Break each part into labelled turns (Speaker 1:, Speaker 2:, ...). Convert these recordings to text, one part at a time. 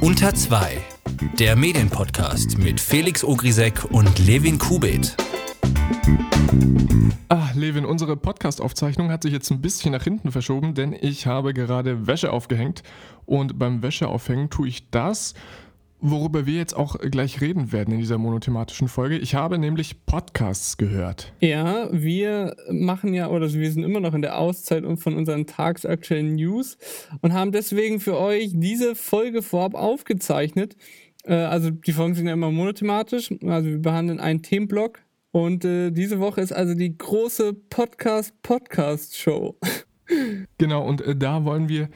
Speaker 1: Unter 2, der Medienpodcast mit Felix Ogrisek und Levin Kubit.
Speaker 2: Ah, Levin, unsere Podcast-Aufzeichnung hat sich jetzt ein bisschen nach hinten verschoben, denn ich habe gerade Wäsche aufgehängt und beim Wäscheaufhängen tue ich das, worüber wir jetzt auch gleich reden werden in dieser monothematischen Folge. Ich habe nämlich Podcasts gehört.
Speaker 3: Ja, wir machen ja, oder wir sind immer noch in der Auszeit von unseren tagsaktuellen News und haben deswegen für euch diese Folge vorab aufgezeichnet. Äh, also die Folgen sind ja immer monothematisch, also wir behandeln einen Themenblock und äh, diese Woche ist also die große Podcast-Podcast-Show.
Speaker 2: Genau, und äh, da wollen wir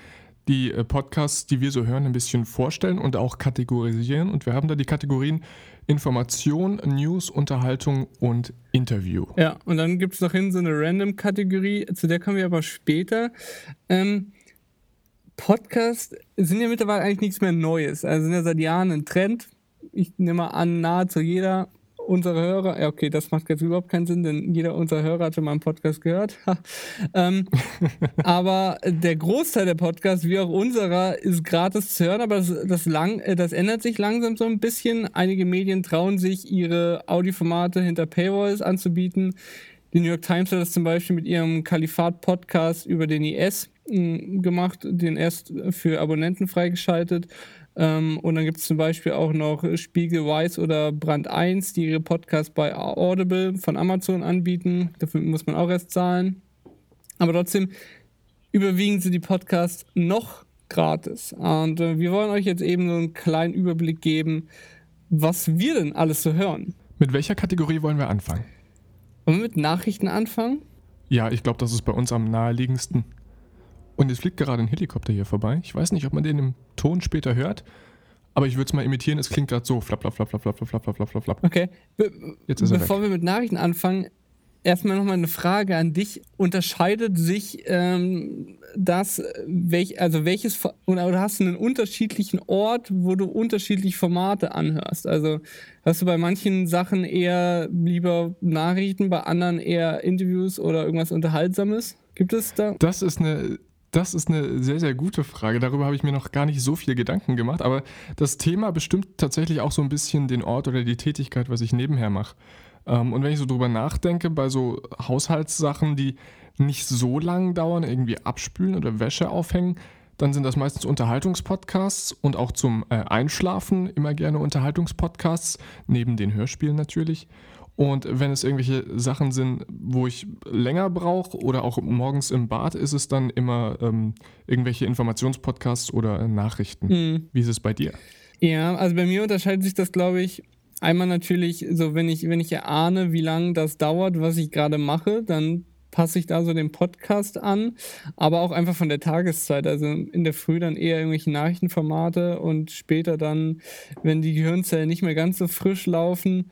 Speaker 2: die äh, Podcasts, die wir so hören, ein bisschen vorstellen und auch kategorisieren. Und wir haben da die Kategorien Information, News, Unterhaltung und Interview.
Speaker 3: Ja, und dann gibt es noch hin so eine Random-Kategorie, zu der kommen wir aber später. Ähm, Podcasts sind ja mittlerweile eigentlich nichts mehr Neues. Also sind ja seit Jahren ein Trend. Ich nehme an, nahezu jeder unsere Hörer, ja okay, das macht jetzt überhaupt keinen Sinn, denn jeder unserer Hörer hat schon mal einen Podcast gehört. ähm, aber der Großteil der Podcasts, wie auch unserer, ist gratis zu hören, aber das, das, lang, äh, das ändert sich langsam so ein bisschen. Einige Medien trauen sich, ihre Audioformate hinter Paywalls anzubieten. Die New York Times hat das zum Beispiel mit ihrem Kalifat-Podcast über den IS hm, gemacht, den erst für Abonnenten freigeschaltet. Ähm, und dann gibt es zum Beispiel auch noch Spiegel Weiß oder Brand 1, die ihre Podcasts bei Audible von Amazon anbieten. Dafür muss man auch erst zahlen. Aber trotzdem überwiegen sie die Podcasts noch gratis. Und äh, wir wollen euch jetzt eben so einen kleinen Überblick geben, was wir denn alles so hören.
Speaker 2: Mit welcher Kategorie wollen wir anfangen?
Speaker 3: Wollen wir mit Nachrichten anfangen?
Speaker 2: Ja, ich glaube, das ist bei uns am naheliegendsten. Und jetzt fliegt gerade ein Helikopter hier vorbei. Ich weiß nicht, ob man den im Ton später hört, aber ich würde es mal imitieren. Es klingt gerade so. Flap, flap, flap, flap, flap, flap, flap, flap, flap, flap.
Speaker 3: Okay. Be jetzt ist Bevor wir mit Nachrichten anfangen, erstmal nochmal eine Frage an dich. Unterscheidet sich ähm, das, welch, also welches, oder hast du einen unterschiedlichen Ort, wo du unterschiedliche Formate anhörst? Also hast du bei manchen Sachen eher lieber Nachrichten, bei anderen eher Interviews oder irgendwas Unterhaltsames? Gibt es da?
Speaker 2: Das ist eine das ist eine sehr, sehr gute Frage. Darüber habe ich mir noch gar nicht so viel Gedanken gemacht. Aber das Thema bestimmt tatsächlich auch so ein bisschen den Ort oder die Tätigkeit, was ich nebenher mache. Ähm, und wenn ich so drüber nachdenke, bei so Haushaltssachen, die nicht so lang dauern, irgendwie abspülen oder Wäsche aufhängen, dann sind das meistens Unterhaltungspodcasts und auch zum äh, Einschlafen immer gerne Unterhaltungspodcasts, neben den Hörspielen natürlich. Und wenn es irgendwelche Sachen sind, wo ich länger brauche oder auch morgens im Bad, ist es dann immer ähm, irgendwelche Informationspodcasts oder Nachrichten. Mhm. Wie ist es bei dir?
Speaker 3: Ja, also bei mir unterscheidet sich das, glaube ich, einmal natürlich, so wenn ich, wenn ich erahne, wie lange das dauert, was ich gerade mache, dann passe ich da so den Podcast an, aber auch einfach von der Tageszeit. Also in der Früh dann eher irgendwelche Nachrichtenformate und später dann, wenn die Gehirnzellen nicht mehr ganz so frisch laufen,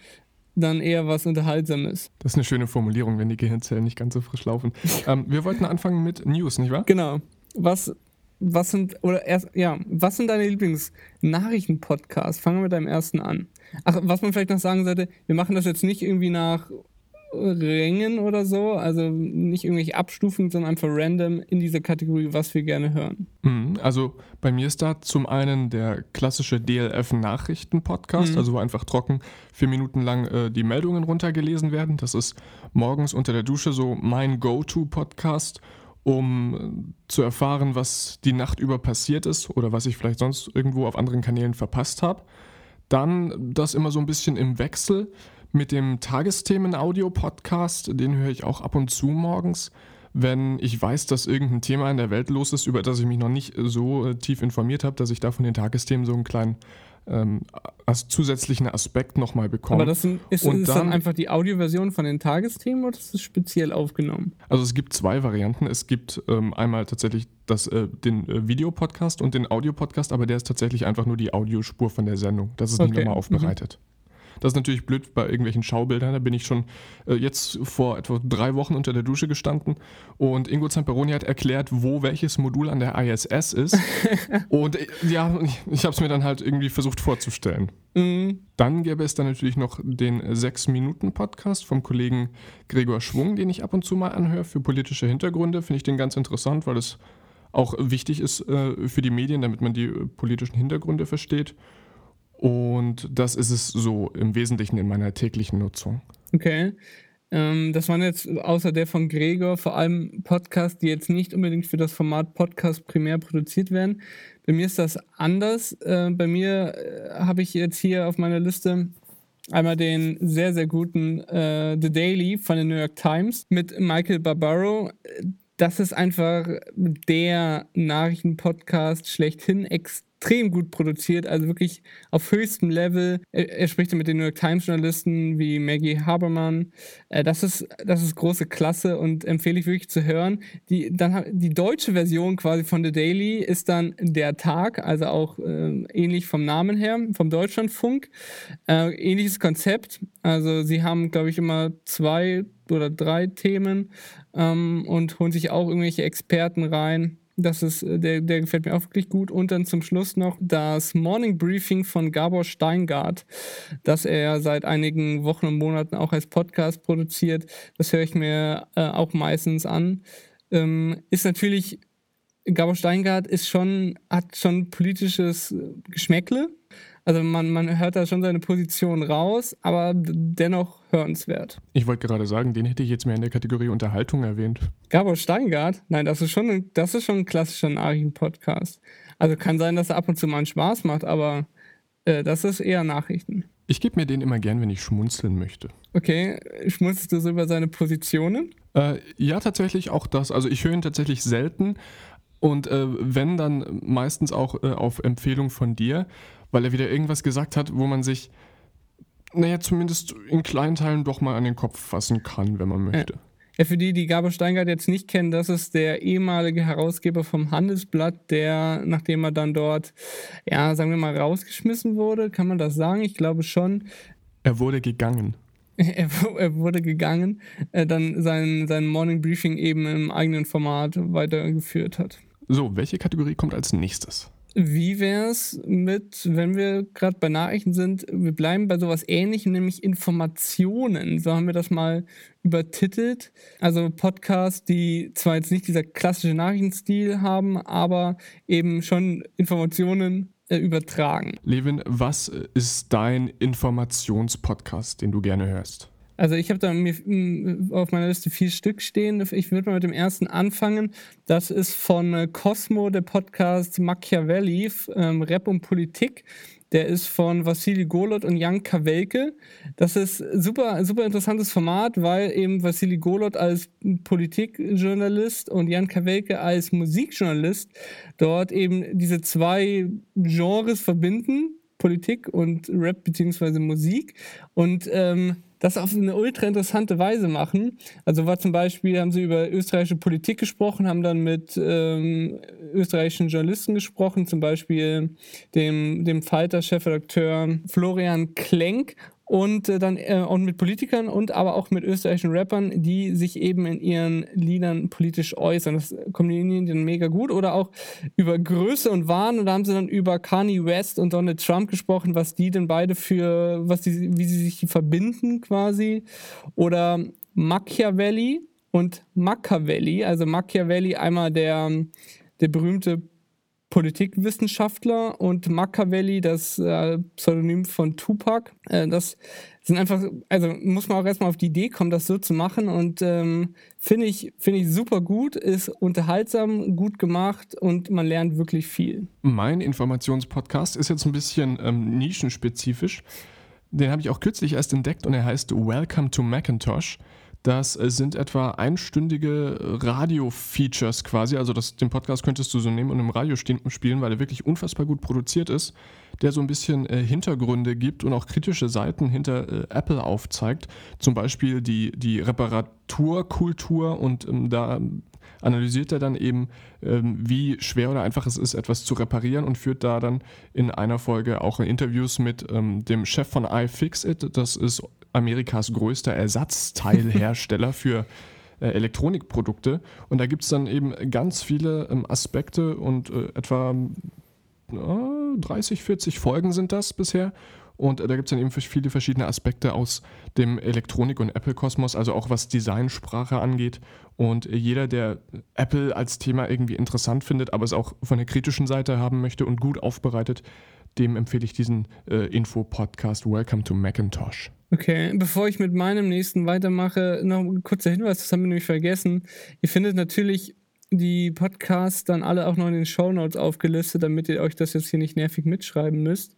Speaker 3: dann eher was Unterhaltsames.
Speaker 2: Das ist eine schöne Formulierung, wenn die Gehirnzellen nicht ganz so frisch laufen. ähm, wir wollten anfangen mit News, nicht wahr?
Speaker 3: Genau. Was, was sind, oder erst, ja, was sind deine Lieblingsnachrichten-Podcasts? Fangen wir mit deinem ersten an. Ach, was man vielleicht noch sagen sollte, wir machen das jetzt nicht irgendwie nach Rängen oder so, also nicht irgendwelche Abstufungen, sondern einfach random in dieser Kategorie, was wir gerne hören.
Speaker 2: Mhm, also bei mir ist da zum einen der klassische DLF-Nachrichten-Podcast, mhm. also wo einfach trocken vier Minuten lang äh, die Meldungen runtergelesen werden. Das ist morgens unter der Dusche so mein Go-To-Podcast, um äh, zu erfahren, was die Nacht über passiert ist oder was ich vielleicht sonst irgendwo auf anderen Kanälen verpasst habe. Dann das immer so ein bisschen im Wechsel mit dem Tagesthemen-Audio-Podcast, den höre ich auch ab und zu morgens, wenn ich weiß, dass irgendein Thema in der Welt los ist, über das ich mich noch nicht so äh, tief informiert habe, dass ich da von den Tagesthemen so einen kleinen ähm, als zusätzlichen Aspekt nochmal bekomme.
Speaker 3: Aber das sind, ist, und ist dann, dann einfach die Audioversion von den Tagesthemen oder ist das speziell aufgenommen?
Speaker 2: Also es gibt zwei Varianten. Es gibt ähm, einmal tatsächlich das, äh, den äh, Videopodcast und den Audiopodcast, aber der ist tatsächlich einfach nur die Audiospur von der Sendung. Das ist okay. nicht nochmal aufbereitet. Mhm. Das ist natürlich blöd bei irgendwelchen Schaubildern. Da bin ich schon äh, jetzt vor etwa drei Wochen unter der Dusche gestanden und Ingo Zamperoni hat erklärt, wo welches Modul an der ISS ist. und äh, ja, ich, ich habe es mir dann halt irgendwie versucht vorzustellen. Mhm. Dann gäbe es dann natürlich noch den 6-Minuten-Podcast vom Kollegen Gregor Schwung, den ich ab und zu mal anhöre für politische Hintergründe. Finde ich den ganz interessant, weil es auch wichtig ist äh, für die Medien, damit man die politischen Hintergründe versteht. Und das ist es so im Wesentlichen in meiner täglichen Nutzung.
Speaker 3: Okay. Ähm, das waren jetzt außer der von Gregor vor allem Podcasts, die jetzt nicht unbedingt für das Format Podcast primär produziert werden. Bei mir ist das anders. Äh, bei mir äh, habe ich jetzt hier auf meiner Liste einmal den sehr, sehr guten äh, The Daily von der New York Times mit Michael Barbaro. Das ist einfach der Nachrichtenpodcast schlechthin, extrem extrem gut produziert, also wirklich auf höchstem Level. Er, er spricht mit den New York Times Journalisten wie Maggie Habermann. Äh, das, ist, das ist große Klasse und empfehle ich wirklich zu hören. Die, dann, die deutsche Version quasi von The Daily ist dann Der Tag, also auch äh, ähnlich vom Namen her, vom Deutschlandfunk. Äh, ähnliches Konzept. Also sie haben, glaube ich, immer zwei oder drei Themen ähm, und holen sich auch irgendwelche Experten rein. Das ist, äh, der, der gefällt mir auch wirklich gut. Und dann zum Schluss noch das Morning Briefing von Gabor Steingart, das er seit einigen Wochen und Monaten auch als Podcast produziert. Das höre ich mir äh, auch meistens an. Ähm, ist natürlich, Gabor Steingart ist schon, hat schon politisches Geschmäckle. Also man, man hört da schon seine Position raus, aber dennoch hörenswert.
Speaker 2: Ich wollte gerade sagen, den hätte ich jetzt mehr in der Kategorie Unterhaltung erwähnt.
Speaker 3: Gabor Steingart? Nein, das ist schon, ein, das ist schon ein klassischer Nachrichten-Podcast. Also kann sein, dass er ab und zu mal einen Spaß macht, aber äh, das ist eher Nachrichten.
Speaker 2: Ich gebe mir den immer gern, wenn ich schmunzeln möchte.
Speaker 3: Okay, schmunzelst du so über seine Positionen?
Speaker 2: Äh, ja, tatsächlich auch das. Also ich höre ihn tatsächlich selten und äh, wenn, dann meistens auch äh, auf Empfehlung von dir weil er wieder irgendwas gesagt hat, wo man sich, naja, zumindest in kleinen Teilen doch mal an den Kopf fassen kann, wenn man möchte. Ja.
Speaker 3: Ja, für die, die Gabor Steingart jetzt nicht kennen, das ist der ehemalige Herausgeber vom Handelsblatt, der, nachdem er dann dort, ja, sagen wir mal, rausgeschmissen wurde, kann man das sagen? Ich glaube schon.
Speaker 2: Er wurde gegangen.
Speaker 3: Er, er wurde gegangen, äh, dann sein, sein Morning Briefing eben im eigenen Format weitergeführt hat.
Speaker 2: So, welche Kategorie kommt als nächstes?
Speaker 3: Wie wäre es mit, wenn wir gerade bei Nachrichten sind, wir bleiben bei sowas ähnlichem, nämlich Informationen. So haben wir das mal übertitelt. Also Podcasts, die zwar jetzt nicht dieser klassische Nachrichtenstil haben, aber eben schon Informationen äh, übertragen.
Speaker 2: Levin, was ist dein Informationspodcast, den du gerne hörst?
Speaker 3: Also ich habe da mm, auf meiner Liste vier Stück stehen. Ich würde mal mit dem ersten anfangen. Das ist von äh, Cosmo, der Podcast Machiavelli, ähm, Rap und Politik. Der ist von Vassili Golot und Jan Kawelke. Das ist super, super interessantes Format, weil eben Vassili Golot als Politikjournalist und Jan Kawelke als Musikjournalist dort eben diese zwei Genres verbinden. Politik und Rap beziehungsweise Musik. Und ähm, das auf eine ultra interessante Weise machen. Also war zum Beispiel, haben sie über österreichische Politik gesprochen, haben dann mit ähm, österreichischen Journalisten gesprochen, zum Beispiel dem, dem Falter-Chefredakteur Florian Klenk und äh, dann äh, und mit Politikern und aber auch mit österreichischen Rappern, die sich eben in ihren Liedern politisch äußern. Das kombinieren die dann mega gut. Oder auch über Größe und Wahn. Und da haben sie dann über Kanye West und Donald Trump gesprochen, was die denn beide für, was die, wie sie sich verbinden quasi. Oder Machiavelli und Machiavelli. Also Machiavelli einmal der, der berühmte Politikwissenschaftler und Machiavelli, das äh, Pseudonym von Tupac. Äh, das sind einfach, also muss man auch erstmal auf die Idee kommen, das so zu machen und ähm, finde ich, find ich super gut, ist unterhaltsam, gut gemacht und man lernt wirklich viel.
Speaker 2: Mein Informationspodcast ist jetzt ein bisschen ähm, nischenspezifisch. Den habe ich auch kürzlich erst entdeckt und er heißt Welcome to Macintosh. Das äh, sind etwa einstündige Radio-Features quasi. Also das, den Podcast könntest du so nehmen und im Radio spielen, weil er wirklich unfassbar gut produziert ist, der so ein bisschen äh, Hintergründe gibt und auch kritische Seiten hinter äh, Apple aufzeigt. Zum Beispiel die, die Reparaturkultur und ähm, da analysiert er dann eben, ähm, wie schwer oder einfach es ist, etwas zu reparieren und führt da dann in einer Folge auch Interviews mit ähm, dem Chef von iFixit. Das ist Amerikas größter Ersatzteilhersteller für äh, Elektronikprodukte. Und da gibt es dann eben ganz viele ähm, Aspekte und äh, etwa 30, 40 Folgen sind das bisher. Und da gibt es dann eben viele verschiedene Aspekte aus dem Elektronik- und Apple-Kosmos, also auch was Designsprache angeht. Und jeder, der Apple als Thema irgendwie interessant findet, aber es auch von der kritischen Seite haben möchte und gut aufbereitet, dem empfehle ich diesen äh, Info-Podcast Welcome to Macintosh.
Speaker 3: Okay, bevor ich mit meinem nächsten weitermache, noch ein kurzer Hinweis, das haben wir nämlich vergessen. Ihr findet natürlich die Podcasts dann alle auch noch in den Show Notes aufgelistet, damit ihr euch das jetzt hier nicht nervig mitschreiben müsst.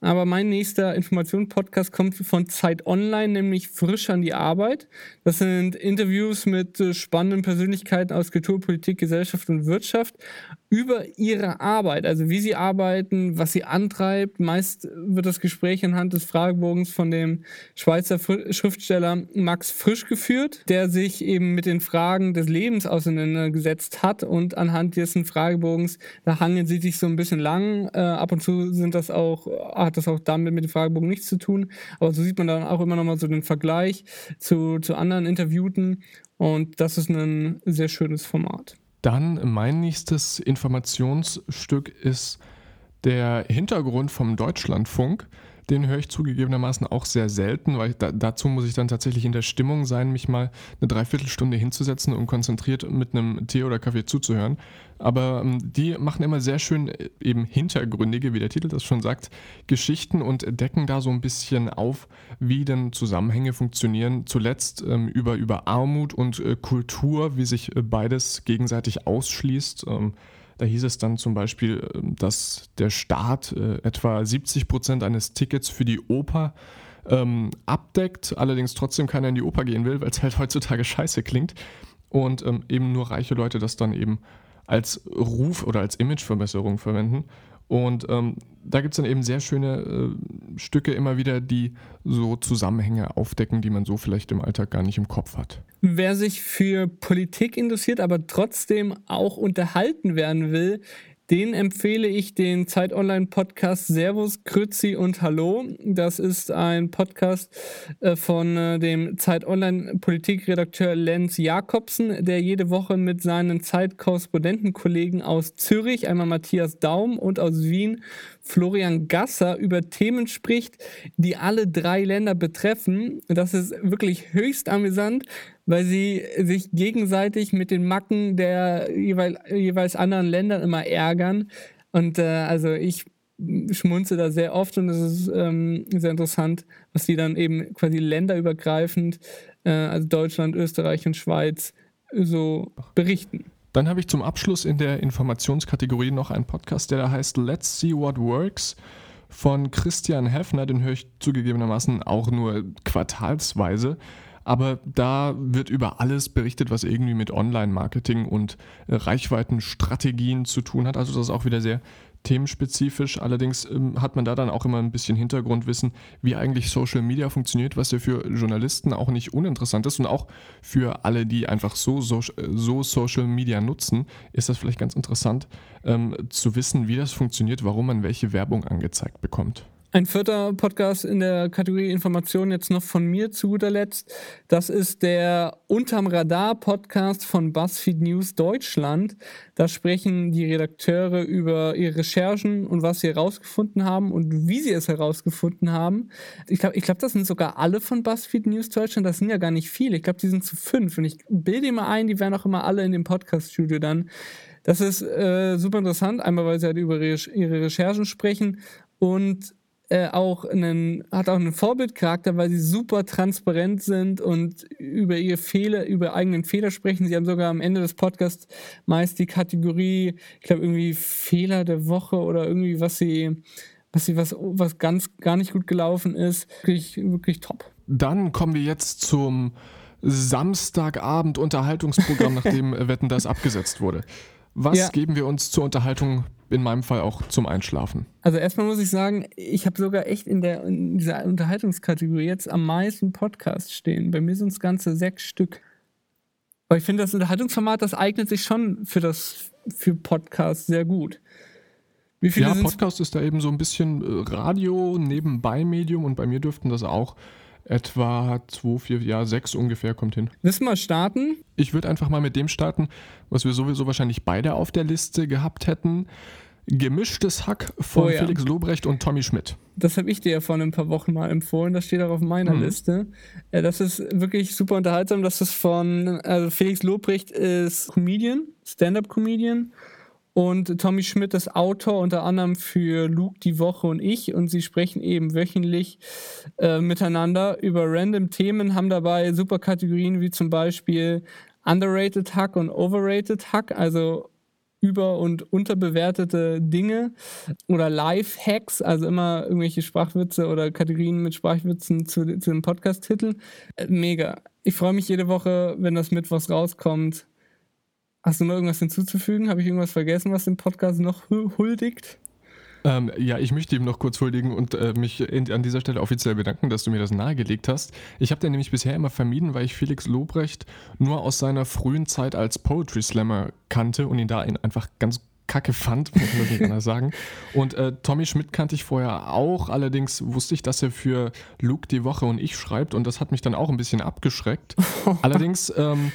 Speaker 3: Aber mein nächster Information-Podcast kommt von Zeit Online, nämlich frisch an die Arbeit. Das sind Interviews mit äh, spannenden Persönlichkeiten aus Kultur, Politik, Gesellschaft und Wirtschaft über ihre Arbeit, also wie sie arbeiten, was sie antreibt. Meist wird das Gespräch anhand des Fragebogens von dem Schweizer Schriftsteller Max Frisch geführt, der sich eben mit den Fragen des Lebens auseinandergesetzt hat und anhand dessen Fragebogens, da hangeln sie sich so ein bisschen lang. Äh, ab und zu sind das auch, hat das auch damit mit dem Fragebogen nichts zu tun, aber so sieht man dann auch immer noch mal so den Vergleich zu, zu anderen Interviewten und das ist ein sehr schönes Format.
Speaker 2: Dann mein nächstes Informationsstück ist der Hintergrund vom Deutschlandfunk. Den höre ich zugegebenermaßen auch sehr selten, weil da, dazu muss ich dann tatsächlich in der Stimmung sein, mich mal eine Dreiviertelstunde hinzusetzen und konzentriert mit einem Tee oder Kaffee zuzuhören. Aber ähm, die machen immer sehr schön äh, eben hintergründige, wie der Titel das schon sagt, Geschichten und decken da so ein bisschen auf, wie denn Zusammenhänge funktionieren. Zuletzt ähm, über, über Armut und äh, Kultur, wie sich äh, beides gegenseitig ausschließt. Ähm, da hieß es dann zum Beispiel, ähm, dass der Staat äh, etwa 70 Prozent eines Tickets für die Oper ähm, abdeckt, allerdings trotzdem keiner in die Oper gehen will, weil es halt heutzutage scheiße klingt. Und ähm, eben nur reiche Leute das dann eben als Ruf oder als Imageverbesserung verwenden. Und ähm, da gibt es dann eben sehr schöne äh, Stücke immer wieder, die so Zusammenhänge aufdecken, die man so vielleicht im Alltag gar nicht im Kopf hat.
Speaker 3: Wer sich für Politik interessiert, aber trotzdem auch unterhalten werden will, den empfehle ich den Zeit Online Podcast Servus, Grüzi und Hallo. Das ist ein Podcast äh, von äh, dem Zeit Online Politikredakteur Lenz Jakobsen, der jede Woche mit seinen Zeitkorrespondentenkollegen aus Zürich, einmal Matthias Daum und aus Wien Florian Gasser über Themen spricht, die alle drei Länder betreffen. Das ist wirklich höchst amüsant weil sie sich gegenseitig mit den Macken der jeweil, jeweils anderen Ländern immer ärgern. Und äh, also ich schmunze da sehr oft und es ist ähm, sehr interessant, was die dann eben quasi länderübergreifend, äh, also Deutschland, Österreich und Schweiz, so berichten.
Speaker 2: Dann habe ich zum Abschluss in der Informationskategorie noch einen Podcast, der da heißt Let's See What Works von Christian Heffner. Den höre ich zugegebenermaßen auch nur quartalsweise. Aber da wird über alles berichtet, was irgendwie mit Online-Marketing und äh, Reichweitenstrategien zu tun hat. Also das ist auch wieder sehr themenspezifisch. Allerdings ähm, hat man da dann auch immer ein bisschen Hintergrundwissen, wie eigentlich Social Media funktioniert, was ja für Journalisten auch nicht uninteressant ist und auch für alle, die einfach so, so, so Social Media nutzen, ist das vielleicht ganz interessant ähm, zu wissen, wie das funktioniert, warum man welche Werbung angezeigt bekommt.
Speaker 3: Ein vierter Podcast in der Kategorie Informationen jetzt noch von mir zu guter Letzt. Das ist der Unterm Radar Podcast von BuzzFeed News Deutschland. Da sprechen die Redakteure über ihre Recherchen und was sie herausgefunden haben und wie sie es herausgefunden haben. Ich glaube, ich glaub, das sind sogar alle von BuzzFeed News Deutschland. Das sind ja gar nicht viele. Ich glaube, die sind zu fünf. Und ich bilde immer ein, die wären auch immer alle in dem Podcast-Studio dann. Das ist äh, super interessant. Einmal, weil sie halt über ihre Recherchen sprechen und äh, auch einen, hat auch einen Vorbildcharakter, weil sie super transparent sind und über ihre Fehler, über eigenen Fehler sprechen. Sie haben sogar am Ende des Podcasts meist die Kategorie, ich glaube, irgendwie Fehler der Woche oder irgendwie, was sie, was sie, was, was ganz gar nicht gut gelaufen ist. Wirklich, wirklich top.
Speaker 2: Dann kommen wir jetzt zum Samstagabend Unterhaltungsprogramm, nachdem Wetten das abgesetzt wurde. Was ja. geben wir uns zur Unterhaltung in meinem Fall auch zum Einschlafen.
Speaker 3: Also erstmal muss ich sagen, ich habe sogar echt in, der, in dieser Unterhaltungskategorie jetzt am meisten Podcasts stehen. Bei mir sind es ganze sechs Stück. Aber ich finde, das Unterhaltungsformat, das eignet sich schon für das für Podcasts sehr gut.
Speaker 2: ja, Podcast ist da eben so ein bisschen äh, Radio, nebenbei Medium und bei mir dürften das auch etwa 2, 4, ja, 6 ungefähr kommt hin.
Speaker 3: Du mal starten?
Speaker 2: Ich würde einfach mal mit dem starten, was wir sowieso wahrscheinlich beide auf der Liste gehabt hätten. Gemischtes Hack von
Speaker 3: Oh ja.
Speaker 2: Felix Lobrecht und Tommy Schmidt.
Speaker 3: Das habe ich dir ja vor ein paar Wochen mal empfohlen. Das steht auch auf meiner
Speaker 2: Mhm.
Speaker 3: Liste. Äh, das ist wirklich super unterhaltsam. Das ist von also Felix Lobrecht ist Comedian, Stand-up-Comedian. Und Tommy Schmidt ist Autor unter anderem für Luke, die Woche und ich. Und sie sprechen eben wöchentlich äh, miteinander über random Themen, haben dabei super Kategorien wie zum Beispiel Underrated Hack und Overrated Hack, also über- und unterbewertete Dinge oder Live-Hacks, also immer irgendwelche Sprachwitze oder Kategorien mit Sprachwitzen zu, zu dem Podcast-Titel. Äh, Mega. Ich freue mich jede Woche, wenn das Mittwochs rauskommt. Hast du noch irgendwas hinzuzufügen? Habe ich irgendwas vergessen, was dem Podcast noch hu- huldigt?
Speaker 2: Ähm, ja, ich möchte ihm noch kurz huldigen und äh, mich in, an dieser Stelle offiziell bedanken, dass du mir das nahegelegt hast. Ich habe den nämlich bisher immer vermieden, weil ich Felix Lobrecht nur aus seiner frühen Zeit als Poetry Slammer kannte und ihn da in einfach ganz kacke fand, muss man nicht anders sagen. Und äh, Tommy Schmidt kannte ich vorher auch, allerdings wusste ich, dass er für Luke die Woche und ich schreibt und das hat mich dann auch ein bisschen abgeschreckt. allerdings ähm,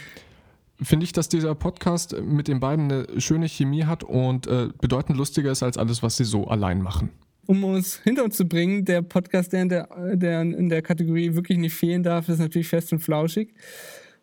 Speaker 2: finde ich, dass dieser Podcast mit den beiden eine schöne Chemie hat und äh, bedeutend lustiger ist als alles, was sie so allein machen.
Speaker 3: Um uns hinter uns zu bringen, der Podcast, der in der, der in der Kategorie wirklich nicht fehlen darf, ist natürlich Fest und Flauschig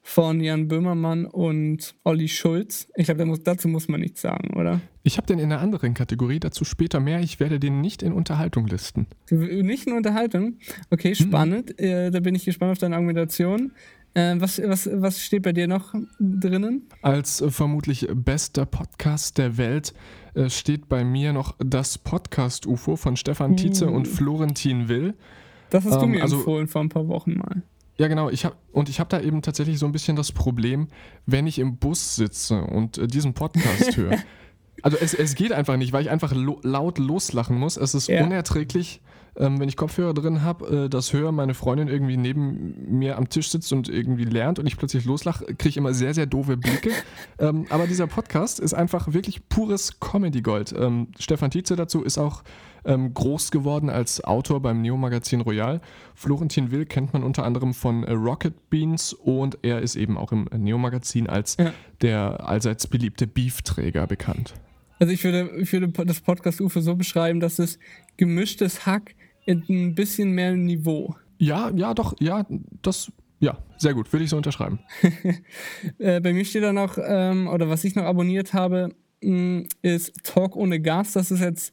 Speaker 3: von Jan Böhmermann und Olli Schulz. Ich glaube, dazu muss man nichts sagen, oder?
Speaker 2: Ich habe den in einer anderen Kategorie, dazu später mehr. Ich werde den nicht in Unterhaltung listen.
Speaker 3: Nicht in Unterhaltung. Okay, spannend. Äh, da bin ich gespannt auf deine Argumentation. Äh, was, was, was steht bei dir noch drinnen?
Speaker 2: Als äh, vermutlich bester Podcast der Welt äh, steht bei mir noch das Podcast-UFO von Stefan Tietze
Speaker 3: Uh.
Speaker 2: und Florentin Will.
Speaker 3: Das hast du
Speaker 2: Ähm,
Speaker 3: mir
Speaker 2: also-
Speaker 3: empfohlen vor ein paar Wochen mal.
Speaker 2: Ja, genau. Ich hab, und ich habe da eben tatsächlich so ein bisschen das Problem, wenn ich im Bus sitze und äh, diesen Podcast höre. Also es, es geht einfach nicht, weil ich einfach lo laut loslachen muss. Es ist
Speaker 3: Ja.
Speaker 2: unerträglich, ähm, wenn ich Kopfhörer drin habe, äh, das höre, meine Freundin irgendwie neben mir am Tisch sitzt und irgendwie lernt und ich plötzlich loslache, kriege ich immer sehr, sehr doofe Blicke. ähm, aber dieser Podcast ist einfach wirklich pures Comedy-Gold. Ähm, Stefan Tietze dazu ist auch ähm, groß geworden als Autor beim Neo-Magazin Royal. Florentin Will kennt man unter anderem von äh, Rocket Beans und er ist eben auch im Neo-Magazin als
Speaker 3: Ja.
Speaker 2: der allseits beliebte Beefträger bekannt.
Speaker 3: Also ich würde, ich würde das Podcast UFO so beschreiben, dass es gemischtes Hack ein bisschen mehr Niveau.
Speaker 2: Ja, ja, doch, ja, das, ja, sehr gut, würde ich so unterschreiben.
Speaker 3: Äh, bei mir steht da noch, ähm, oder was ich noch abonniert habe, mh, ist Talk ohne Gas. Das ist jetzt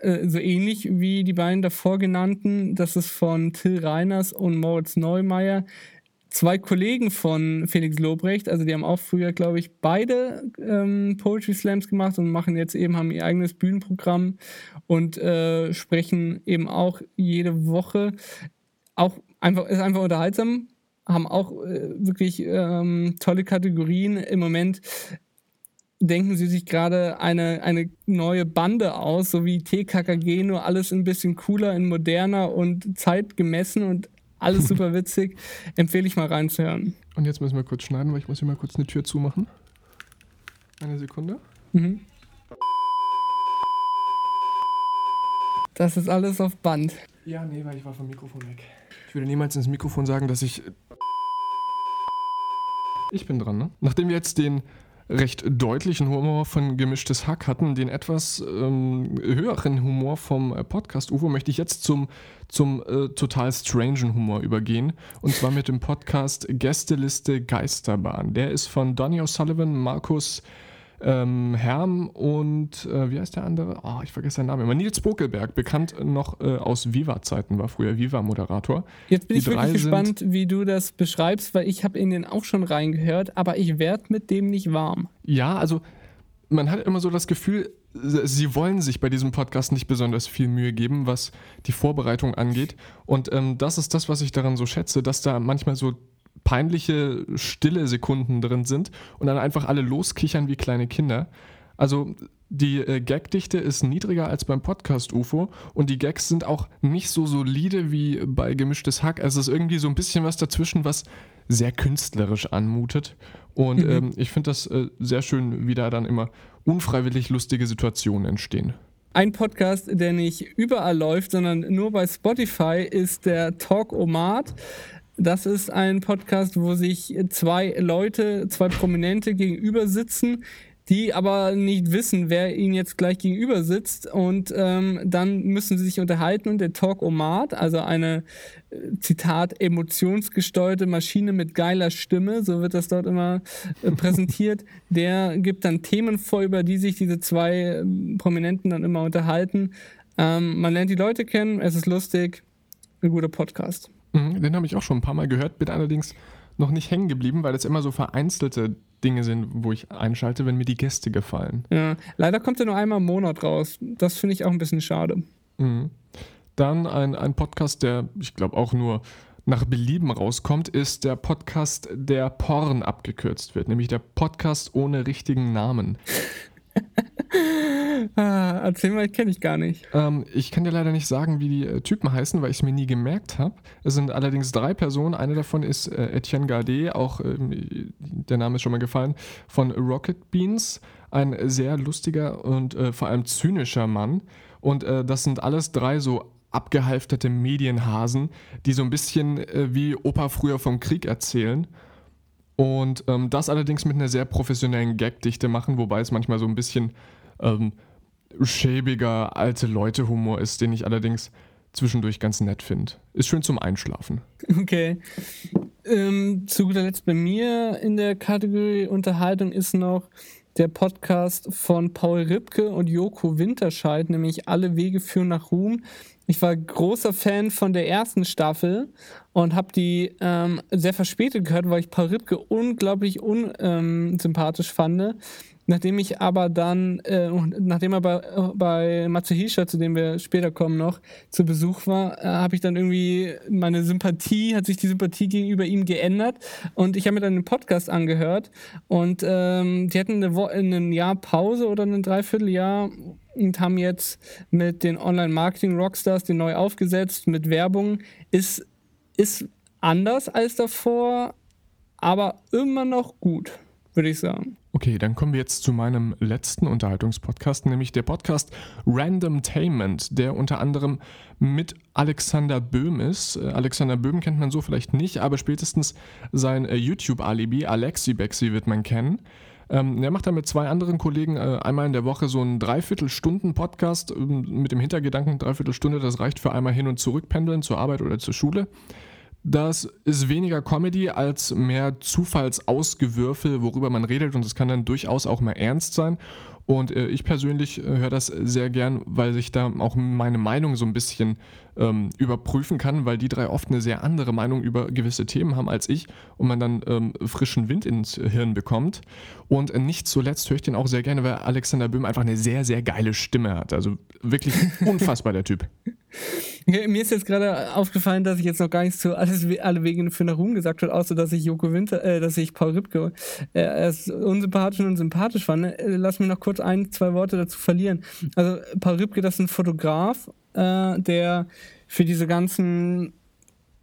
Speaker 3: äh, so ähnlich wie die beiden davor genannten. Das ist von Till Reiners und Moritz Neumeier. Zwei Kollegen von Felix Lobrecht, also die haben auch früher, glaube ich, beide ähm, Poetry Slams gemacht und machen jetzt eben, haben ihr eigenes Bühnenprogramm und äh, sprechen eben auch jede Woche. Auch einfach, ist einfach unterhaltsam, haben auch äh, wirklich ähm, tolle Kategorien. Im Moment denken sie sich gerade eine, eine neue Bande aus, so wie TKKG, nur alles ein bisschen cooler, in moderner und zeitgemessen und alles super witzig. Empfehle ich mal reinzuhören.
Speaker 2: Und jetzt müssen wir kurz schneiden, weil ich muss hier mal kurz eine Tür zumachen. Eine Sekunde.
Speaker 3: Mhm. Das ist alles auf Band.
Speaker 2: Ja, nee, weil ich war vom Mikrofon weg. Ich würde niemals ins Mikrofon sagen, dass ich. Ich bin dran, ne? Nachdem wir jetzt den recht deutlichen Humor von Gemischtes Hack hatten, den etwas ähm, höheren Humor vom äh, Podcast UFO, möchte ich jetzt zum, zum äh, total strangen Humor übergehen. Und zwar mit dem Podcast Gästeliste Geisterbahn. Der ist von Donny O'Sullivan, Markus ähm, Herm und äh, wie heißt der andere? Oh, ich vergesse seinen Namen immer. Nils Bokelberg, bekannt noch äh, aus Viva-Zeiten, war früher Viva-Moderator.
Speaker 3: Jetzt bin
Speaker 2: Die
Speaker 3: ich wirklich gespannt, wie du das beschreibst, weil ich habe in den auch schon reingehört, aber ich werde mit dem nicht warm.
Speaker 2: Ja, also man hat immer so das Gefühl, sie wollen sich bei diesem Podcast nicht besonders viel Mühe geben, was die Vorbereitung angeht. Und ähm, das ist das, was ich daran so schätze, dass da manchmal so peinliche, stille Sekunden drin sind und dann einfach alle loskichern wie kleine Kinder. Also die äh, Gagdichte ist niedriger als beim Podcast UFO und die Gags sind auch nicht so solide wie bei Gemischtes Hack. Also es ist irgendwie so ein bisschen was dazwischen, was sehr künstlerisch anmutet. Und
Speaker 3: Mhm.
Speaker 2: ähm, ich finde das äh, sehr schön, wie da dann immer unfreiwillig lustige Situationen entstehen.
Speaker 3: Ein Podcast, der nicht überall läuft, sondern nur bei Spotify, ist der Talk Omat. Das ist ein Podcast, wo sich zwei Leute, zwei Prominente gegenüber sitzen, die aber nicht wissen, wer ihnen jetzt gleich gegenüber sitzt und ähm, dann müssen sie sich unterhalten und der Talk-O-Mat, also eine Zitat, emotionsgesteuerte Maschine mit geiler Stimme, so wird das dort immer äh, präsentiert, der gibt dann Themen vor, über die sich diese zwei äh, Prominenten dann immer unterhalten. Ähm, man lernt die Leute kennen, es ist lustig, ein guter Podcast.
Speaker 2: Mhm, den habe ich auch schon ein paar Mal gehört, bin allerdings noch nicht hängen geblieben, weil es immer so vereinzelte Dinge sind, wo ich einschalte, wenn mir die Gäste gefallen.
Speaker 3: Ja, leider kommt er nur einmal im Monat raus. Das finde ich auch ein bisschen schade.
Speaker 2: Mhm. Dann ein, ein Podcast, der ich glaube auch nur nach Belieben rauskommt, ist der Podcast, der Porn abgekürzt wird, nämlich der Podcast ohne richtigen Namen.
Speaker 3: Ah, erzähl mal, kenne ich gar nicht.
Speaker 2: Ähm, ich kann dir leider nicht sagen, wie die äh, Typen heißen, weil ich es mir nie gemerkt habe. Es sind allerdings drei Personen. Eine davon ist äh, Etienne Gardet, auch ähm, der Name ist schon mal gefallen, von Rocket Beans. Ein sehr lustiger und äh, vor allem zynischer Mann. Und äh, das sind alles drei so abgehalfterte Medienhasen, die so ein bisschen äh, wie Opa früher vom Krieg erzählen. Und ähm, das allerdings mit einer sehr professionellen Gagdichte machen, wobei es manchmal so ein bisschen ähm, schäbiger alte Leute-Humor ist, den ich allerdings zwischendurch ganz nett finde. Ist schön zum Einschlafen.
Speaker 3: Okay. Ähm, zu guter Letzt bei mir in der Kategorie Unterhaltung ist noch der Podcast von Paul Ripke und Joko Winterscheid, nämlich Alle Wege führen nach Ruhm. Ich war großer Fan von der ersten Staffel und habe die ähm, sehr verspätet gehört, weil ich Paul Ripke unglaublich unsympathisch ähm, fand. Nachdem ich aber dann, äh, nachdem er bei, bei Matsuhisha, zu dem wir später kommen noch, zu Besuch war, äh, habe ich dann irgendwie meine Sympathie, hat sich die Sympathie gegenüber ihm geändert und ich habe mir dann den Podcast angehört und ähm, die hatten eine Wo ein Jahr Pause oder ein Dreivierteljahr und haben jetzt mit den Online-Marketing-Rockstars den neu aufgesetzt mit Werbung. Ist, ist anders als davor, aber immer noch gut, würde ich sagen.
Speaker 2: Okay, dann kommen wir jetzt zu meinem letzten Unterhaltungspodcast, nämlich der Podcast Randomtainment, der unter anderem mit Alexander Böhm ist. Äh, Alexander Böhm kennt man so vielleicht nicht, aber spätestens sein äh, YouTube-Alibi Alexi Bexi wird man kennen. Ähm, er macht da mit zwei anderen Kollegen äh, einmal in der Woche so einen Dreiviertelstunden-Podcast ähm, mit dem Hintergedanken, Dreiviertelstunde, das reicht für einmal hin und zurück pendeln zur Arbeit oder zur Schule. Das ist weniger Comedy als mehr Zufallsausgewürfel, worüber man redet und es kann dann durchaus auch mal ernst sein. Und äh, ich persönlich äh, höre das sehr gern, weil sich da auch meine Meinung so ein bisschen ähm, überprüfen kann, weil die drei oft eine sehr andere Meinung über gewisse Themen haben als ich und man dann ähm, frischen Wind ins Hirn bekommt. Und äh, nicht zuletzt höre ich den auch sehr gerne, weil Alexander Böhm einfach eine sehr, sehr geile Stimme hat. Also wirklich unfassbar der Typ.
Speaker 3: Mir ist jetzt gerade aufgefallen, dass ich jetzt noch gar nichts zu alles, alle Wege für nach Ruhm gesagt habe, außer dass ich Joko Winter, äh, dass ich Paul Ripke äh, erst unsympathisch und sympathisch fand. Äh, lass mich noch kurz ein, zwei Worte dazu verlieren. Also Paul Ripke, das ist ein Fotograf, äh, der für diese ganzen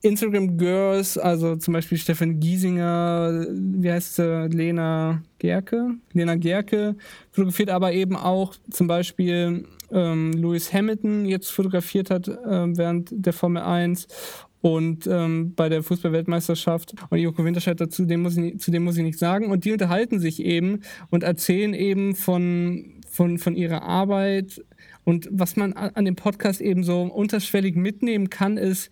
Speaker 3: Instagram Girls, also zum Beispiel Stefan Giesinger, wie heißt sie, Lena Gerke, Lena Gerke fotografiert, aber eben auch zum Beispiel ähm, Lewis Hamilton jetzt fotografiert hat äh, während der Formel 1 und ähm, bei der Fußballweltmeisterschaft und Joko Winterscheid dazu, dem muss ich, zu dem muss ich nichts sagen. Und die unterhalten sich eben und erzählen eben von, von, von ihrer Arbeit. Und was man an dem Podcast eben so unterschwellig mitnehmen kann, ist,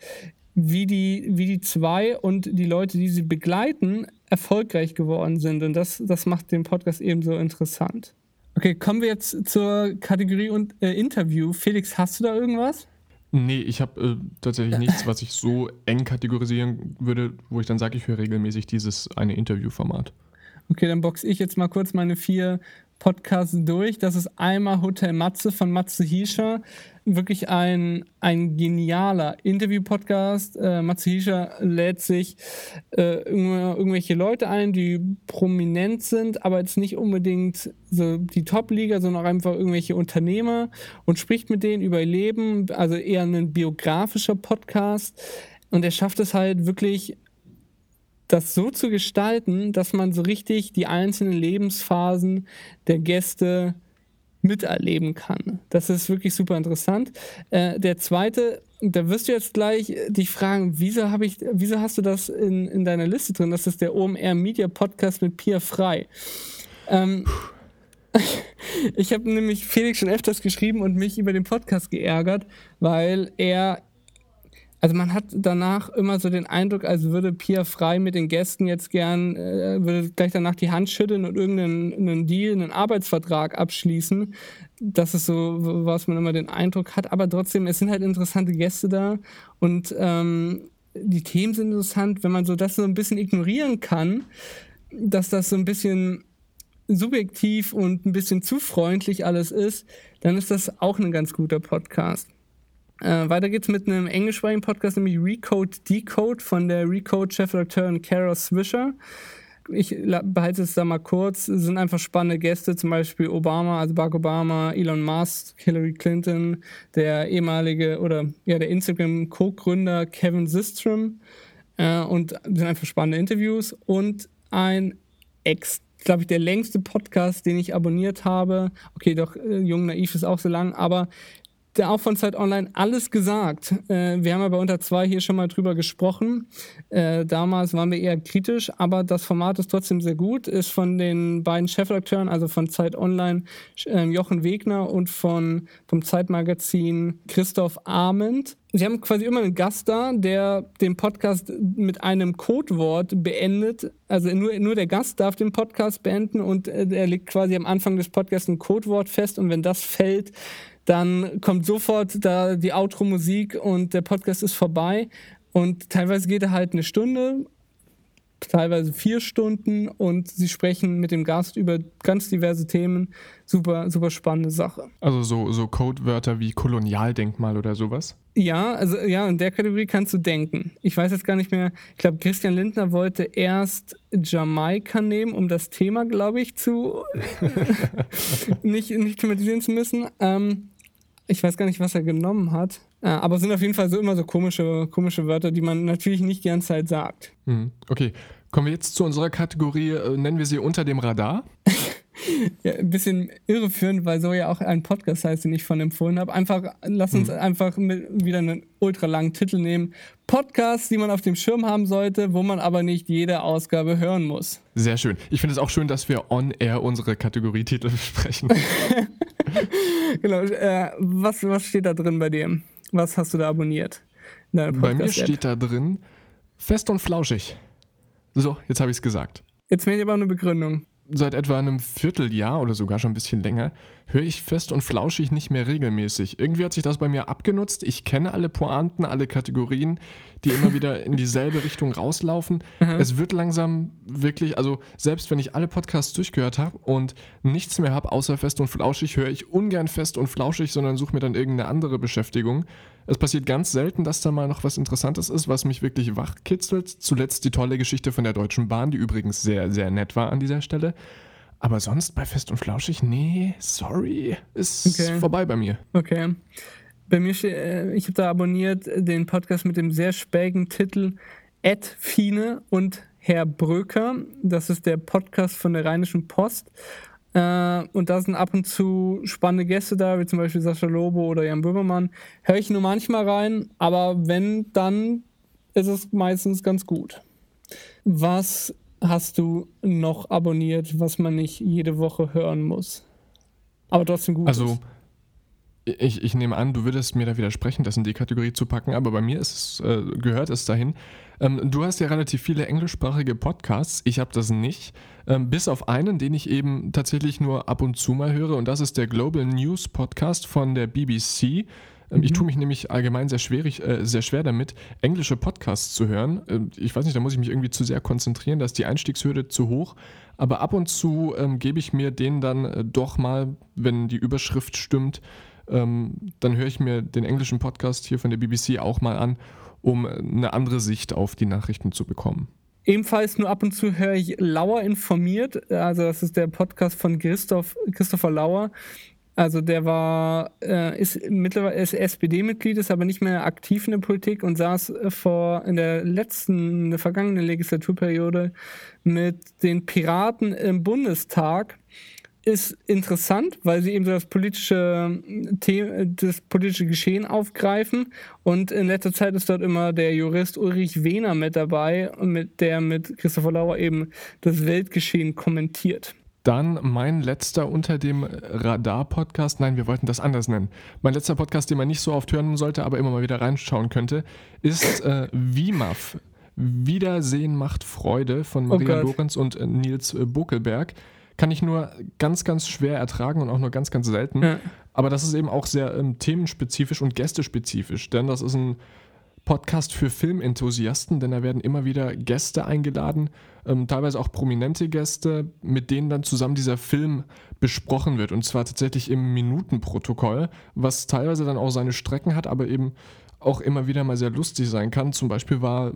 Speaker 3: wie die, wie die zwei und die Leute, die sie begleiten, erfolgreich geworden sind. Und das, das macht den Podcast eben so interessant. Okay, kommen wir jetzt zur Kategorie und, äh, Interview. Felix, hast du da irgendwas?
Speaker 2: Nee, ich habe äh, tatsächlich nichts, was ich so eng kategorisieren würde, wo ich dann sage, ich höre regelmäßig dieses eine Interviewformat.
Speaker 3: Okay, dann boxe ich jetzt mal kurz meine vier Podcasts durch. Das ist einmal Hotel Matze von Matze Hiescher. Wirklich ein, ein genialer Interview-Podcast. Äh, Matze Hiescher lädt sich äh, irgendwelche Leute ein, die prominent sind, aber jetzt nicht unbedingt so die Top-Liga, sondern auch einfach irgendwelche Unternehmer und spricht mit denen über ihr Leben. Also eher ein biografischer Podcast. Und er schafft es halt wirklich das so zu gestalten, dass man so richtig die einzelnen Lebensphasen der Gäste miterleben kann. Das ist wirklich super interessant. Äh, der zweite, da wirst du jetzt gleich dich fragen, wieso, hab ich, wieso hast du das in, in deiner Liste drin? Das ist der OMR Media Podcast mit Pia Frei. Ähm, Ich habe nämlich Felix schon öfters geschrieben und mich über den Podcast geärgert, weil er also man hat danach immer so den Eindruck, als würde Pia Frei mit den Gästen jetzt gern, äh, würde gleich danach die Hand schütteln und irgendeinen Deal, einen Arbeitsvertrag abschließen. Das ist so, was man immer den Eindruck hat. Aber trotzdem, es sind halt interessante Gäste da und ähm, die Themen sind interessant. Wenn man so das so ein bisschen ignorieren kann, dass das so ein bisschen subjektiv und ein bisschen zu freundlich alles ist, dann ist das auch ein ganz guter Podcast. Äh, weiter geht's mit einem englischsprachigen Podcast, nämlich Recode Decode von der Recode-Chefredakteurin Kara Swisher. Ich behalte es da mal kurz. Es sind einfach spannende Gäste, zum Beispiel Obama, also Barack Obama, Elon Musk, Hillary Clinton, der ehemalige oder ja, der Instagram-Co-Gründer Kevin Systrom. Äh, und sind einfach spannende Interviews und ein ex glaube ich, der längste Podcast, den ich abonniert habe. Okay, doch, äh, Jung Naiv ist auch so lang, aber der auch von Zeit Online alles gesagt. Äh, wir haben ja bei Unter zwei hier schon mal drüber gesprochen. Äh, damals waren wir eher kritisch, aber das Format ist trotzdem sehr gut. Ist von den beiden Chefredakteuren, also von Zeit Online äh, Jochen Wegner und von, vom Zeitmagazin Christoph Ahmed. Sie haben quasi immer einen Gast da, der den Podcast mit einem Codewort beendet. Also nur, nur der Gast darf den Podcast beenden und äh, er legt quasi am Anfang des Podcasts ein Codewort fest und wenn das fällt, dann kommt sofort da die Outro-Musik und der Podcast ist vorbei. Und teilweise geht er halt eine Stunde, teilweise vier Stunden und sie sprechen mit dem Gast über ganz diverse Themen. Super, super spannende Sache.
Speaker 2: Also so, so Codewörter wie Kolonialdenkmal oder sowas?
Speaker 3: Ja, also ja, in der Kategorie kannst du denken. Ich weiß jetzt gar nicht mehr, ich glaube, Christian Lindner wollte erst Jamaika nehmen, um das Thema, glaube ich, zu nicht, nicht thematisieren zu müssen. Ähm, ich weiß gar nicht, was er genommen hat. Äh, aber es sind auf jeden Fall so immer so komische, komische Wörter, die man natürlich nicht die ganze Zeit sagt.
Speaker 2: Hm, okay. Kommen wir jetzt zu unserer Kategorie, äh, nennen wir sie unter dem Radar?
Speaker 3: ja, ein bisschen irreführend, weil so ja auch ein Podcast heißt, den ich von empfohlen habe. Einfach, lass uns hm. einfach wieder einen ultra langen Titel nehmen. Podcasts, die man auf dem Schirm haben sollte, wo man aber nicht jede Ausgabe hören muss.
Speaker 2: Sehr schön. Ich finde es auch schön, dass wir on air unsere Kategorietitel besprechen.
Speaker 3: genau. Äh, was, was steht da drin bei dir? Was hast du da abonniert?
Speaker 2: Bei mir steht da drin fest und flauschig. So, jetzt habe ich es gesagt.
Speaker 3: Jetzt mir aber eine Begründung
Speaker 2: seit etwa einem Vierteljahr oder sogar schon ein bisschen länger höre ich fest und flauschig nicht mehr regelmäßig. Irgendwie hat sich das bei mir abgenutzt. Ich kenne alle Pointen, alle Kategorien, die immer wieder in dieselbe Richtung rauslaufen. Mhm. Es wird langsam wirklich, also selbst wenn ich alle Podcasts durchgehört habe und nichts mehr habe außer fest und flauschig, höre ich ungern fest und flauschig, sondern suche mir dann irgendeine andere Beschäftigung. Es passiert ganz selten, dass da mal noch was Interessantes ist, was mich wirklich wachkitzelt. Zuletzt die tolle Geschichte von der Deutschen Bahn, die übrigens sehr, sehr nett war an dieser Stelle. Aber sonst bei Fest und Flauschig, nee, sorry, ist okay. vorbei bei mir.
Speaker 3: Okay. Bei mir, äh, ich habe da abonniert den Podcast mit dem sehr spägen Titel Ed Fine und Herr Bröker. Das ist der Podcast von der Rheinischen Post. Äh, und da sind ab und zu spannende Gäste da, wie zum Beispiel Sascha Lobo oder Jan Böhmermann. Höre ich nur manchmal rein, aber wenn, dann ist es meistens ganz gut. Was hast du noch abonniert, was man nicht jede Woche hören muss? Aber trotzdem gut.
Speaker 2: Also, ich, ich nehme an, du würdest mir da widersprechen, das in die Kategorie zu packen, aber bei mir es, äh, gehört es dahin. Ähm, du hast ja relativ viele englischsprachige Podcasts. Ich habe das nicht. Ähm, bis auf einen, den ich eben tatsächlich nur ab und zu mal höre. Und das ist der Global News Podcast von der BBC. Ähm, mhm. Ich tue mich nämlich allgemein sehr, schwierig, äh, sehr schwer damit, englische Podcasts zu hören. Ähm, ich weiß nicht, da muss ich mich irgendwie zu sehr konzentrieren, da ist die Einstiegshürde zu hoch. Aber ab und zu ähm, gebe ich mir den dann äh, doch mal, wenn die Überschrift stimmt, ähm, dann höre ich mir den englischen Podcast hier von der BBC auch mal an um eine andere Sicht auf die Nachrichten zu bekommen.
Speaker 3: Ebenfalls nur ab und zu höre ich Lauer informiert. Also das ist der Podcast von Christoph, Christopher Lauer. Also der war, äh, ist mittlerweile SPD-Mitglied, ist aber nicht mehr aktiv in der Politik und saß vor in der letzten, in der vergangenen Legislaturperiode mit den Piraten im Bundestag ist interessant, weil sie eben so das politische, das politische Geschehen aufgreifen. Und in letzter Zeit ist dort immer der Jurist Ulrich Wehner mit dabei, mit der mit Christopher Lauer eben das Weltgeschehen kommentiert.
Speaker 2: Dann mein letzter unter dem Radar-Podcast, nein, wir wollten das anders nennen. Mein letzter Podcast, den man nicht so oft hören sollte, aber immer mal wieder reinschauen könnte, ist äh, WIMAF. Wiedersehen macht Freude von Maria
Speaker 3: Oh.
Speaker 2: Lorenz und äh, Nils äh, Buckelberg. Kann ich nur ganz, ganz schwer ertragen und auch nur ganz, ganz selten.
Speaker 3: Ja.
Speaker 2: Aber das ist eben auch sehr ähm, themenspezifisch und gästespezifisch, denn das ist ein Podcast für Filmenthusiasten, denn da werden immer wieder Gäste eingeladen, ähm, teilweise auch prominente Gäste, mit denen dann zusammen dieser Film besprochen wird. Und zwar tatsächlich im Minutenprotokoll, was teilweise dann auch seine Strecken hat, aber eben auch immer wieder mal sehr lustig sein kann. Zum Beispiel war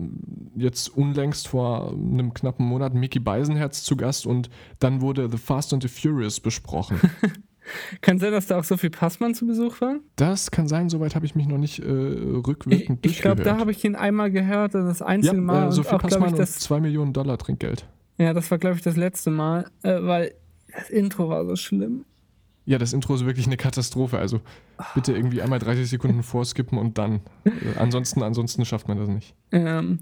Speaker 2: jetzt unlängst vor einem knappen Monat Mickey Beisenherz zu Gast und dann wurde The Fast and the Furious besprochen.
Speaker 3: Kann sein, dass da auch Sophie Passmann zu Besuch war?
Speaker 2: Das kann sein, soweit habe ich mich noch nicht äh,
Speaker 3: Ich,
Speaker 2: rückwirkend
Speaker 3: ich glaube, da habe ich ihn einmal gehört, das einzige
Speaker 2: ja,
Speaker 3: Mal.
Speaker 2: äh,
Speaker 3: und
Speaker 2: Sophie
Speaker 3: auch,
Speaker 2: Passmann
Speaker 3: ich,
Speaker 2: und
Speaker 3: das
Speaker 2: 2 Millionen Dollar Trinkgeld.
Speaker 3: Ja, das war, glaube ich, das letzte Mal, äh, weil das Intro war so schlimm.
Speaker 2: Ja, das Intro ist wirklich eine Katastrophe. Also bitte irgendwie einmal 30 Sekunden vorskippen und dann. Äh, ansonsten, ansonsten schafft man das nicht.
Speaker 3: Ähm,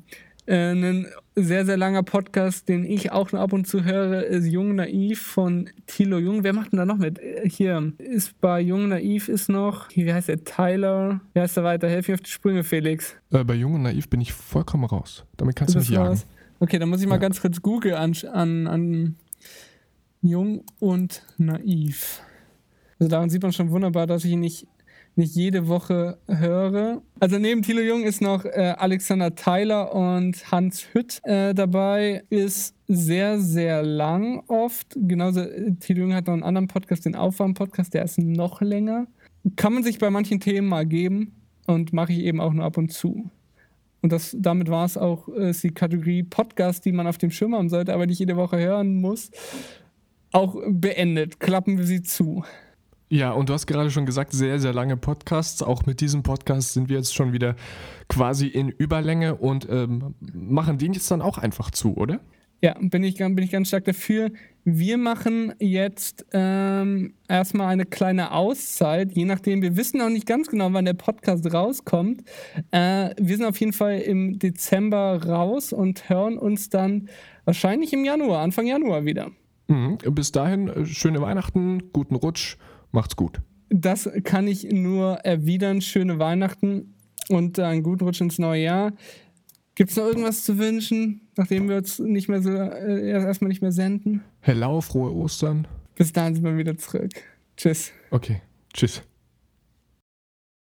Speaker 3: äh, ein sehr, sehr langer Podcast, den ich auch nur ab und zu höre, ist Jung Naiv von Thilo Jung. Wer macht denn da noch mit? Äh, Hier ist bei Jung Naiv ist noch, wie heißt der? Tyler. Wie heißt der weiter? Helf mir auf die Sprünge, Felix.
Speaker 2: Äh, bei Jung und Naiv bin ich vollkommen raus. Damit kannst du
Speaker 3: Das
Speaker 2: mich jagen.
Speaker 3: war's. Okay, dann muss ich mal
Speaker 2: Ja.
Speaker 3: ganz kurz Google an, an, an Jung und Naiv. Also daran sieht man schon wunderbar, dass ich ihn nicht, nicht jede Woche höre. Also neben Thilo Jung ist noch äh, Alexander Tyler und Hans Hütt äh, dabei. Ist sehr, sehr lang oft. Genauso, äh, Thilo Jung hat noch einen anderen Podcast, den Aufwärm-Podcast, der ist noch länger. Kann man sich bei manchen Themen mal geben und mache ich eben auch nur ab und zu. Und das, damit war es auch äh, ist die Kategorie Podcast, die man auf dem Schirm haben sollte, aber nicht jede Woche hören muss, auch beendet. Klappen wir sie zu.
Speaker 2: Ja, und du hast gerade schon gesagt, sehr, sehr lange Podcasts. Auch mit diesem Podcast sind wir jetzt schon wieder quasi in Überlänge und ähm, machen den jetzt dann auch einfach zu, oder?
Speaker 3: Ja, bin ich, bin ich ganz stark dafür. Wir machen jetzt ähm, erstmal eine kleine Auszeit, je nachdem. Wir wissen auch nicht ganz genau, wann der Podcast rauskommt. Äh, wir sind auf jeden Fall im Dezember raus und hören uns dann wahrscheinlich im Januar, Anfang Januar wieder.
Speaker 2: Mhm. Bis dahin, äh, schöne Weihnachten, guten Rutsch, macht's gut.
Speaker 3: Das kann ich nur erwidern. Schöne Weihnachten und einen guten Rutsch ins neue Jahr. Gibt es noch irgendwas zu wünschen, nachdem wir uns nicht mehr so äh, erst erstmal nicht mehr senden?
Speaker 2: Hello, frohe Ostern.
Speaker 3: Bis dahin sind wir wieder zurück. Tschüss.
Speaker 2: Okay, tschüss.